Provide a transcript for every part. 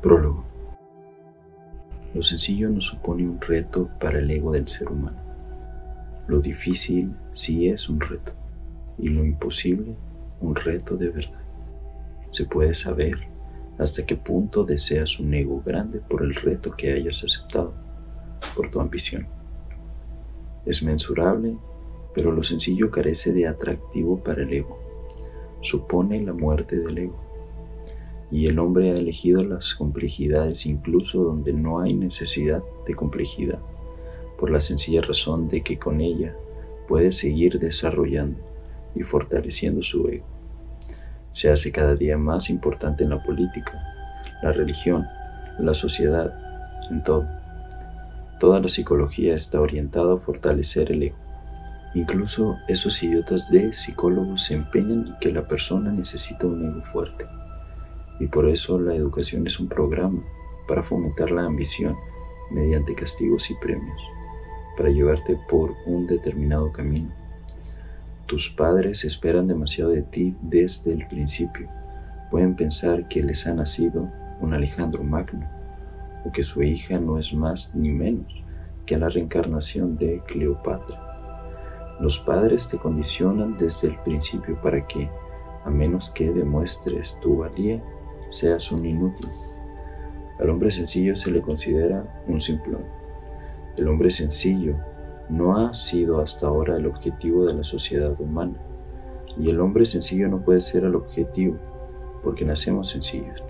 Prólogo. Lo sencillo no supone un reto para el ego del ser humano. Lo difícil sí es un reto y lo imposible un reto de verdad. Se puede saber hasta qué punto deseas un ego grande por el reto que hayas aceptado, por tu ambición. Es mensurable, pero lo sencillo carece de atractivo para el ego. Supone la muerte del ego y el hombre ha elegido las complejidades incluso donde no hay necesidad de complejidad, por la sencilla razón de que con ella puede seguir desarrollando y fortaleciendo su ego. Se hace cada día más importante en la política, la religión, la sociedad, en todo. Toda la psicología está orientada a fortalecer el ego. Incluso esos idiotas de psicólogos se empeñan en que la persona necesita un ego fuerte y por eso la educación es un programa para fomentar la ambición mediante castigos y premios, para llevarte por un determinado camino. Tus padres esperan demasiado de ti desde el principio. Pueden pensar que les ha nacido un Alejandro Magno o que su hija no es más ni menos que la reencarnación de Cleopatra. Los padres te condicionan desde el principio para que, a menos que demuestres tu valía, seas un inútil. Al hombre sencillo se le considera un simplón. El hombre sencillo no ha sido hasta ahora el objetivo de la sociedad humana. Y el hombre sencillo no puede ser el objetivo, porque nacemos sencillos.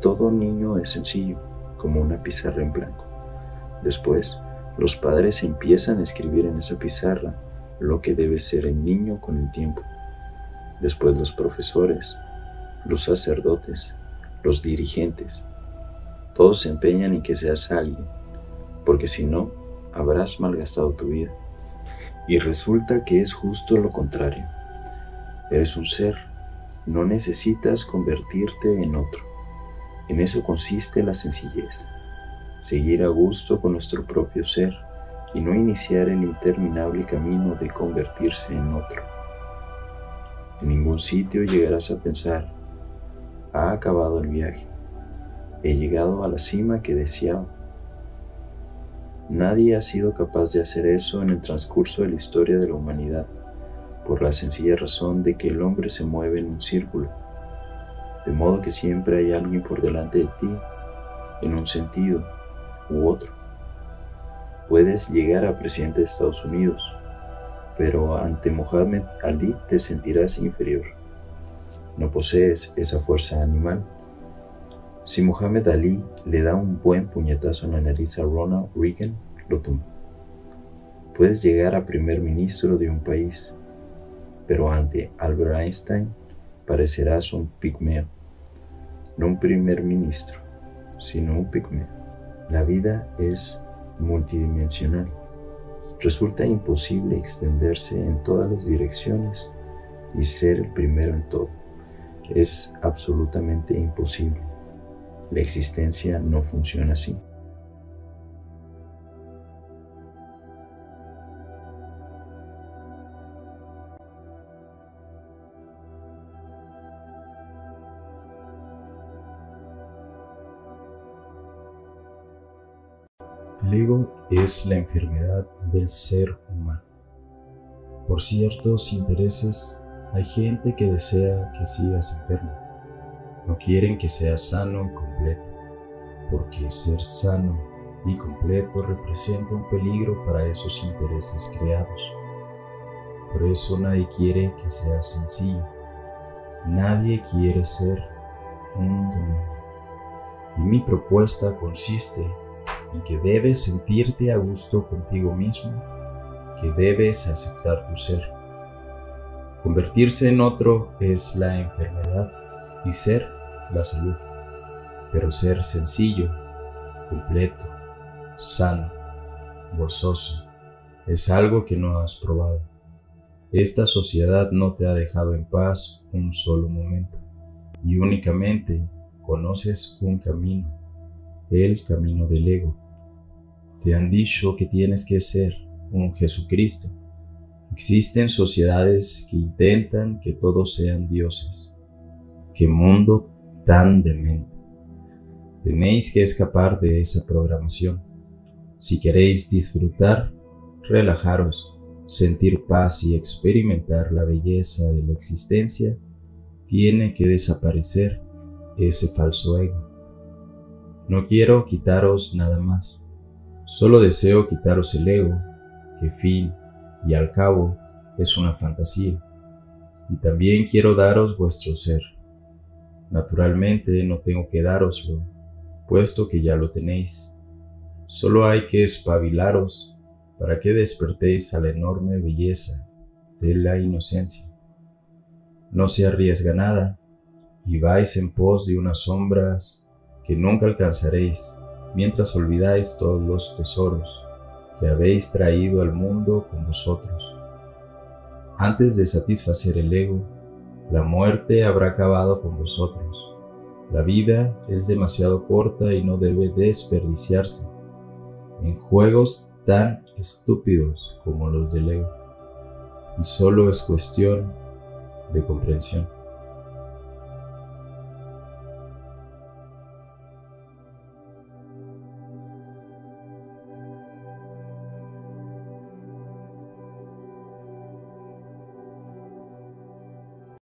Todo niño es sencillo, como una pizarra en blanco. Después, los padres empiezan a escribir en esa pizarra lo que debe ser el niño con el tiempo. Después los profesores, los sacerdotes, los dirigentes. Todos se empeñan en que seas alguien, porque si no, habrás malgastado tu vida. Y resulta que es justo lo contrario. Eres un ser, no necesitas convertirte en otro. En eso consiste la sencillez, seguir a gusto con nuestro propio ser y no iniciar el interminable camino de convertirse en otro. En ningún sitio llegarás a pensar, ha acabado el viaje. He llegado a la cima que deseaba. Nadie ha sido capaz de hacer eso en el transcurso de la historia de la humanidad, por la sencilla razón de que el hombre se mueve en un círculo, de modo que siempre hay alguien por delante de ti, en un sentido u otro. Puedes llegar a presidente de Estados Unidos, pero ante Mohammed Ali te sentirás inferior no posees esa fuerza animal. Si Muhammad Ali le da un buen puñetazo en la nariz a Ronald Reagan, lo tumba. Puedes llegar a primer ministro de un país, pero ante Albert Einstein parecerás un pigmeo. No un primer ministro, sino un pigmeo. La vida es multidimensional. Resulta imposible extenderse en todas las direcciones y ser el primero en todo es absolutamente imposible. La existencia no funciona así. El ego es la enfermedad del ser humano. Por ciertos intereses hay gente que desea que sigas enfermo. No quieren que seas sano y completo, porque ser sano y completo representa un peligro para esos intereses creados. Por eso nadie quiere que seas sencillo. Nadie quiere ser un dominio. Y mi propuesta consiste en que debes sentirte a gusto contigo mismo, que debes aceptar tu ser Convertirse en otro es la enfermedad y ser la salud. Pero ser sencillo, completo, sano, gozoso, es algo que no has probado. Esta sociedad no te ha dejado en paz un solo momento y únicamente conoces un camino, el camino del ego. Te han dicho que tienes que ser un Jesucristo Existen sociedades que intentan que todos sean dioses. ¡Qué mundo tan demente! Tenéis que escapar de esa programación. Si queréis disfrutar, relajaros, sentir paz y experimentar la belleza de la existencia, tiene que desaparecer ese falso ego. No quiero quitaros nada más, solo deseo quitaros el ego, que fin y al cabo es una fantasía, y también quiero daros vuestro ser. Naturalmente no tengo que daroslo, puesto que ya lo tenéis. Solo hay que espabilaros para que despertéis a la enorme belleza de la inocencia. No se arriesga nada y vais en pos de unas sombras que nunca alcanzaréis mientras olvidáis todos los tesoros habéis traído al mundo con vosotros. Antes de satisfacer el ego, la muerte habrá acabado con vosotros. La vida es demasiado corta y no debe desperdiciarse en juegos tan estúpidos como los del ego. Y solo es cuestión de comprensión.